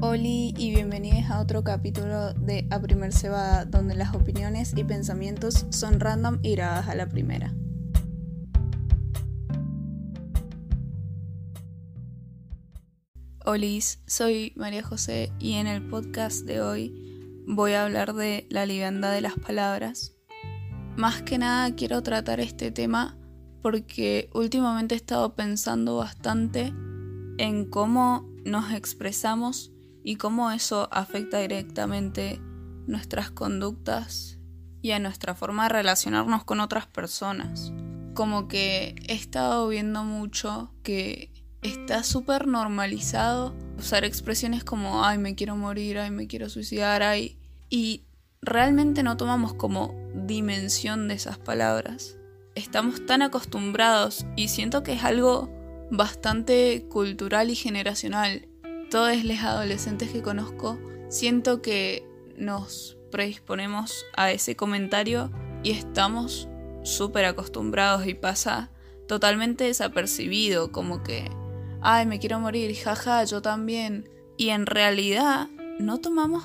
Oli y bienvenidos a otro capítulo de A Primer Cebada, donde las opiniones y pensamientos son random y grabadas a la primera. Olis, soy María José y en el podcast de hoy voy a hablar de la liviandad de las palabras. Más que nada quiero tratar este tema porque últimamente he estado pensando bastante en cómo nos expresamos y cómo eso afecta directamente nuestras conductas y a nuestra forma de relacionarnos con otras personas. Como que he estado viendo mucho que está súper normalizado usar expresiones como ay me quiero morir, ay me quiero suicidar, ay y realmente no tomamos como dimensión de esas palabras. Estamos tan acostumbrados y siento que es algo bastante cultural y generacional. Todos los adolescentes que conozco siento que nos predisponemos a ese comentario y estamos súper acostumbrados y pasa totalmente desapercibido, como que, ay, me quiero morir, jaja, yo también. Y en realidad no tomamos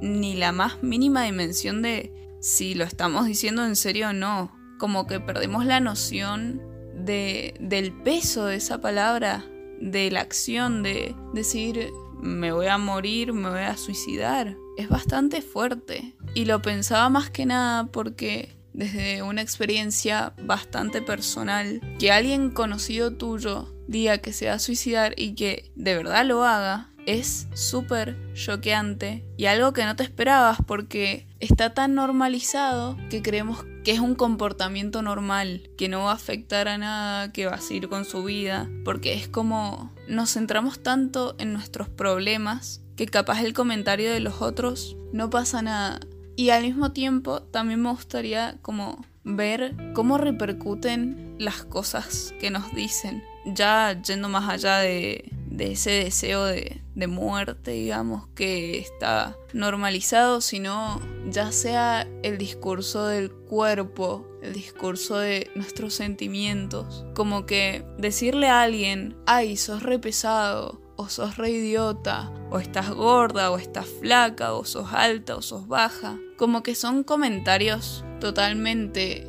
ni la más mínima dimensión de si lo estamos diciendo en serio o no. Como que perdemos la noción de, del peso de esa palabra, de la acción, de decir me voy a morir, me voy a suicidar. Es bastante fuerte. Y lo pensaba más que nada porque desde una experiencia bastante personal, que alguien conocido tuyo diga que se va a suicidar y que de verdad lo haga, es súper choqueante y algo que no te esperabas porque está tan normalizado que creemos que es un comportamiento normal, que no va a afectar a nada, que va a seguir con su vida, porque es como nos centramos tanto en nuestros problemas que capaz el comentario de los otros no pasa nada. Y al mismo tiempo también me gustaría como ver cómo repercuten las cosas que nos dicen, ya yendo más allá de, de ese deseo de, de, muerte, digamos, que está normalizado, sino ya sea el discurso del cuerpo, el discurso de nuestros sentimientos, como que decirle a alguien, ay, sos re pesado, o sos re idiota, o estás gorda, o estás flaca, o sos alta, o sos baja, como que son comentarios totalmente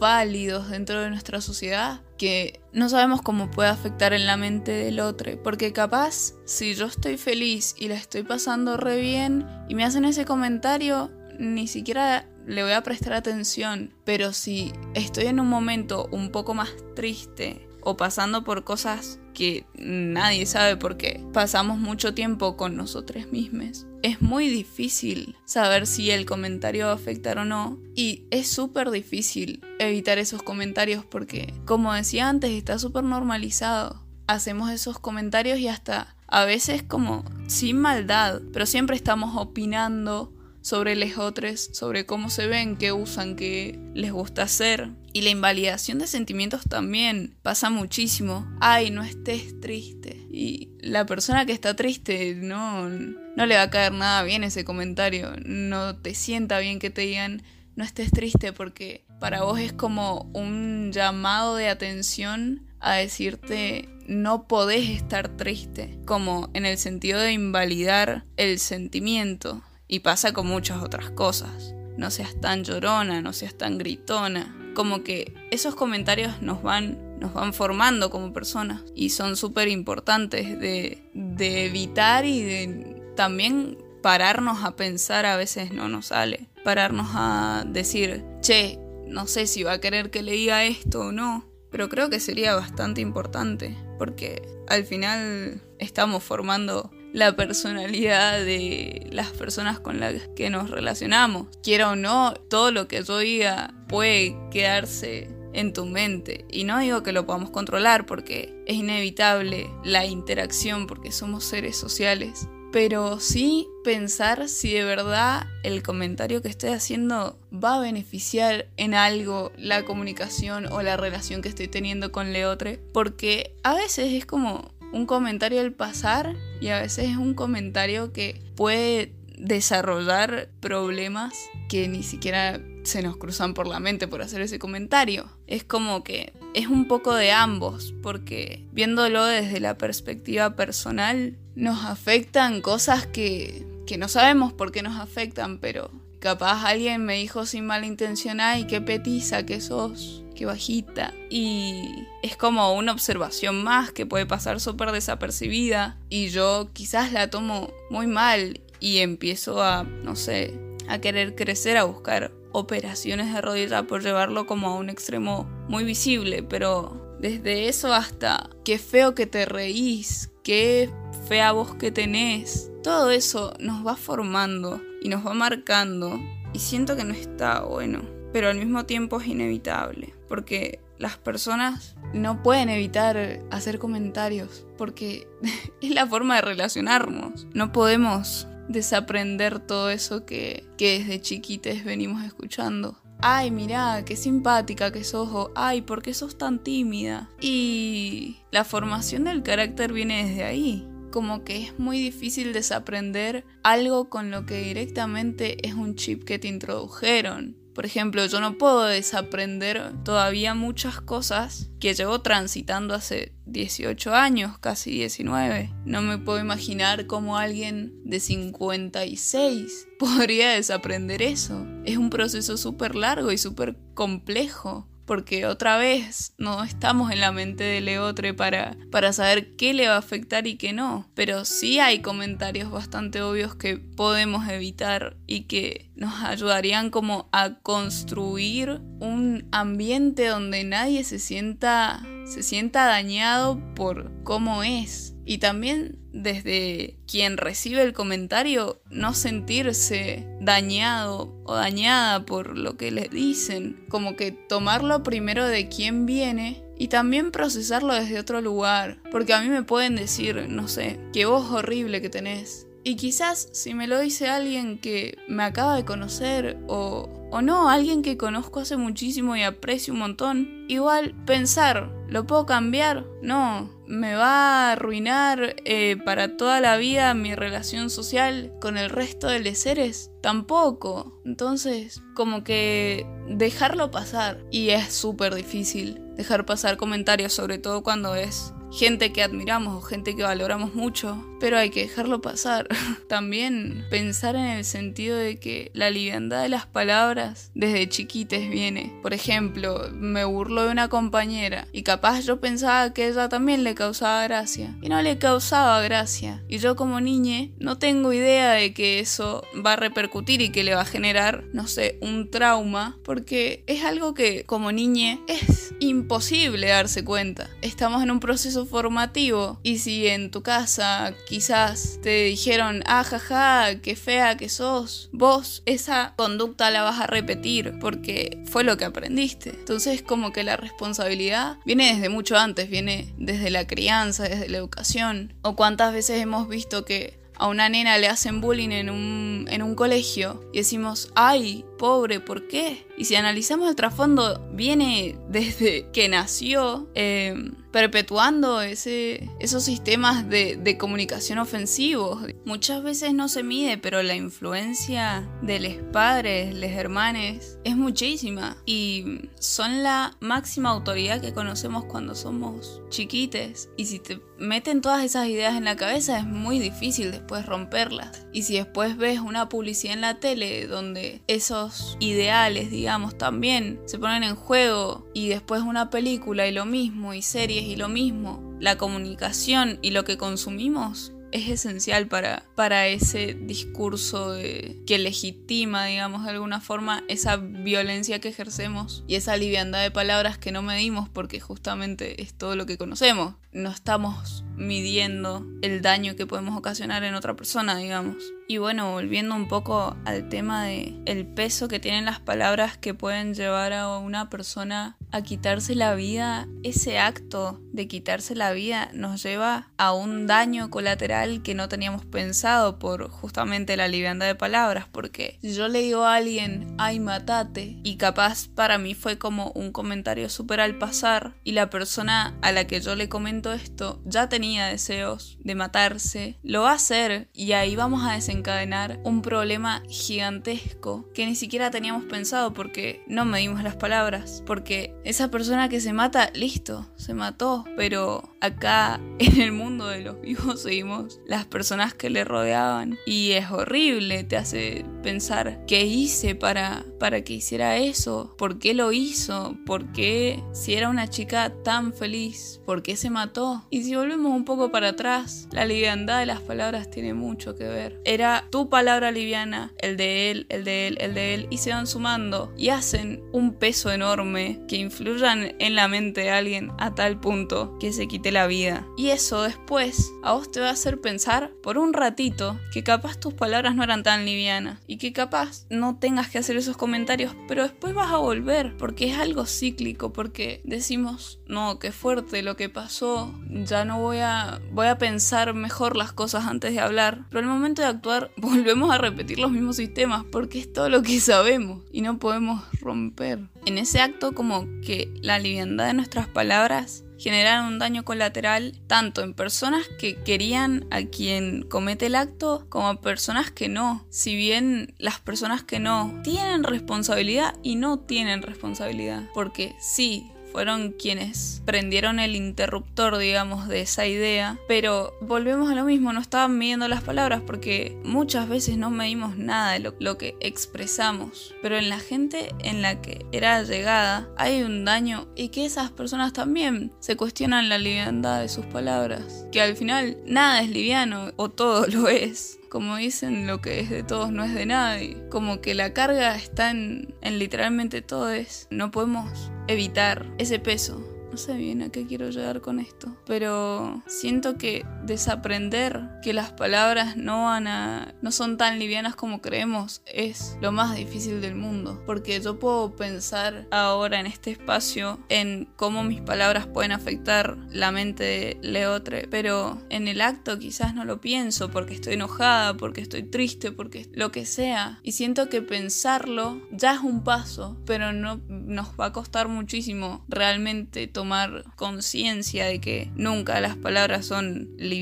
válidos dentro de nuestra sociedad que no sabemos cómo puede afectar en la mente del otro. Porque capaz, si yo estoy feliz y la estoy pasando re bien y me hacen ese comentario, ni siquiera le voy a prestar atención. Pero si estoy en un momento un poco más triste o pasando por cosas que nadie sabe porque pasamos mucho tiempo con nosotros mismos. Es muy difícil saber si el comentario va a afectar o no y es súper difícil evitar esos comentarios porque, como decía antes, está súper normalizado. Hacemos esos comentarios y hasta a veces como sin maldad, pero siempre estamos opinando sobre los otros, sobre cómo se ven, qué usan, qué les gusta hacer. Y la invalidación de sentimientos también pasa muchísimo. Ay, no estés triste. Y la persona que está triste no, no le va a caer nada bien ese comentario. No te sienta bien que te digan no estés triste porque para vos es como un llamado de atención a decirte no podés estar triste, como en el sentido de invalidar el sentimiento. Y pasa con muchas otras cosas. No seas tan llorona, no seas tan gritona. Como que esos comentarios nos van, nos van formando como personas y son súper importantes de, de evitar y de también pararnos a pensar a veces no nos sale. Pararnos a decir, che, no sé si va a querer que le diga esto o no. Pero creo que sería bastante importante porque al final estamos formando la personalidad de las personas con las que nos relacionamos. Quiera o no, todo lo que yo diga puede quedarse en tu mente. Y no digo que lo podamos controlar porque es inevitable la interacción porque somos seres sociales. Pero sí pensar si de verdad el comentario que estoy haciendo va a beneficiar en algo la comunicación o la relación que estoy teniendo con Leotre. Porque a veces es como un comentario al pasar y a veces es un comentario que puede desarrollar problemas que ni siquiera se nos cruzan por la mente por hacer ese comentario. Es como que es un poco de ambos, porque viéndolo desde la perspectiva personal, nos afectan cosas que, que no sabemos por qué nos afectan, pero capaz alguien me dijo sin mala intención, ay, qué petiza que sos, qué bajita. Y es como una observación más que puede pasar súper desapercibida. Y yo quizás la tomo muy mal y empiezo a, no sé, a querer crecer, a buscar operaciones de rodilla por llevarlo como a un extremo muy visible, pero desde eso hasta qué feo que te reís, qué fea voz que tenés, todo eso nos va formando y nos va marcando y siento que no está bueno, pero al mismo tiempo es inevitable, porque las personas no pueden evitar hacer comentarios, porque es la forma de relacionarnos, no podemos desaprender todo eso que, que desde chiquites venimos escuchando. Ay, mirá, qué simpática que sos, ay, ¿por qué sos tan tímida? Y la formación del carácter viene desde ahí. Como que es muy difícil desaprender algo con lo que directamente es un chip que te introdujeron. Por ejemplo, yo no puedo desaprender todavía muchas cosas que llevo transitando hace 18 años, casi 19. No me puedo imaginar cómo alguien de 56 podría desaprender eso. Es un proceso súper largo y súper complejo porque otra vez no estamos en la mente de Leotre para, para saber qué le va a afectar y qué no. Pero sí hay comentarios bastante obvios que podemos evitar y que nos ayudarían como a construir un ambiente donde nadie se sienta, se sienta dañado por cómo es. Y también desde quien recibe el comentario no sentirse dañado o dañada por lo que le dicen, como que tomarlo primero de quién viene y también procesarlo desde otro lugar, porque a mí me pueden decir, no sé, qué voz horrible que tenés. Y quizás si me lo dice alguien que me acaba de conocer o, o no, alguien que conozco hace muchísimo y aprecio un montón, igual pensar, ¿lo puedo cambiar? No, me va a arruinar eh, para toda la vida mi relación social con el resto de los seres? Tampoco. Entonces, como que dejarlo pasar. Y es súper difícil dejar pasar comentarios, sobre todo cuando es gente que admiramos o gente que valoramos mucho, pero hay que dejarlo pasar. También pensar en el sentido de que la liviandad de las palabras desde chiquites viene. Por ejemplo, me burlo de una compañera y capaz yo pensaba que ella también le causaba gracia y no le causaba gracia. Y yo como niña no tengo idea de que eso va a repercutir y que le va a generar, no sé, un trauma, porque es algo que como niña es imposible darse cuenta. Estamos en un proceso formativo. Y si en tu casa quizás te dijeron, ah, jaja, qué fea que sos, vos esa conducta la vas a repetir porque fue lo que aprendiste. Entonces como que la responsabilidad viene desde mucho antes, viene desde la crianza, desde la educación. O cuántas veces hemos visto que a una nena le hacen bullying en un, en un colegio y decimos, ay, pobre, ¿por qué? Y si analizamos el trasfondo, viene desde que nació. Eh, perpetuando ese, esos sistemas de, de, comunicación ofensivos. Muchas veces no se mide, pero la influencia de los padres, los hermanes, es muchísima y son la máxima autoridad que conocemos cuando somos chiquites. Y si te meten todas esas ideas en la cabeza es muy difícil después romperlas. Y si después ves una publicidad en la tele donde esos ideales, digamos, también se ponen en juego y después una película y lo mismo y series y lo mismo. La comunicación y lo que consumimos es esencial para, para ese discurso que legitima, digamos, de alguna forma esa violencia que ejercemos y esa liviandad de palabras que no medimos porque justamente es todo lo que conocemos. No estamos midiendo el daño que podemos ocasionar en otra persona, digamos. Y bueno, volviendo un poco al tema de el peso que tienen las palabras que pueden llevar a una persona a quitarse la vida, ese acto de quitarse la vida nos lleva a un daño colateral que no teníamos pensado por justamente la liviandad de palabras, porque yo le digo a alguien, ay, matate, y capaz para mí fue como un comentario súper al pasar, y la persona a la que yo le comento esto ya tenía deseos de matarse, lo va a hacer. Y ahí vamos a desencadenar un problema gigantesco que ni siquiera teníamos pensado porque no medimos las palabras, porque esa persona que se mata, listo, se mató, pero acá en el mundo de los vivos seguimos las personas que le rodeaban. Y es horrible, te hace pensar qué hice para, para que hiciera eso, por qué lo hizo, por qué si era una chica tan feliz, por qué se mató. Y si volvemos un poco para atrás, la liviandad de las palabras tiene mucho que ver. Era tu palabra liviana, el de él, el de él, el de él, y se van sumando y hacen un peso enorme que influyan en la mente de alguien a tal punto que se quite la vida. Y eso después a vos te va a hacer pensar por un ratito que capaz tus palabras no eran tan livianas y que capaz no tengas que hacer esos comentarios, pero después vas a volver porque es algo cíclico, porque decimos, no, qué fuerte lo que pasó, ya no voy a voy a pensar mejor las cosas antes de hablar, pero al momento de actuar volvemos a repetir los mismos sistemas porque es todo lo que sabemos y no podemos romper. En ese acto como que la liviandad de nuestras palabras generaron un daño colateral tanto en personas que querían a quien comete el acto como a personas que no. Si bien las personas que no tienen responsabilidad y no tienen responsabilidad. Porque sí, fueron quienes prendieron el interruptor, digamos, de esa idea. Pero volvemos a lo mismo, no estaban midiendo las palabras porque muchas veces no medimos nada de lo, que expresamos. Pero en la gente en la que era llegada hay un daño y que esas personas también se cuestionan la liviandad de sus palabras. Que al final nada es liviano o todo lo es como dicen, lo que es de todos no es de nadie. Como que la carga está en, en literalmente todo es. No podemos evitar ese peso. No sé bien a qué quiero llegar con esto, pero siento que desaprender que las palabras no van a no son tan livianas como creemos es lo más difícil del mundo, porque yo puedo pensar ahora en este espacio en cómo mis palabras pueden afectar la mente de Leotre, pero en el acto quizás no lo pienso porque estoy enojada, porque estoy triste, porque lo que sea, y siento que pensarlo ya es un paso, pero no nos va a costar muchísimo realmente tomar conciencia de que nunca las palabras son livianas.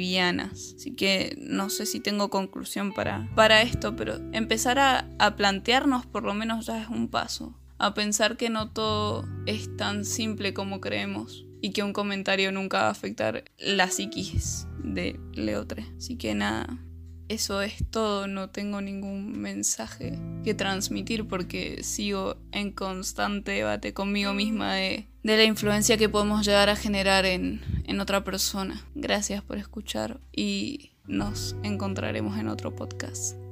Así que no sé si tengo conclusión para, para esto, pero empezar a, a plantearnos por lo menos ya es un paso. A pensar que no todo es tan simple como creemos y que un comentario nunca va a afectar la psiquis de Leotre. Así que nada, eso es todo, no tengo ningún mensaje que transmitir porque sigo en constante debate conmigo misma de, la influencia que podemos llegar a generar en, en otra persona. Gracias por escuchar y nos encontraremos en otro podcast.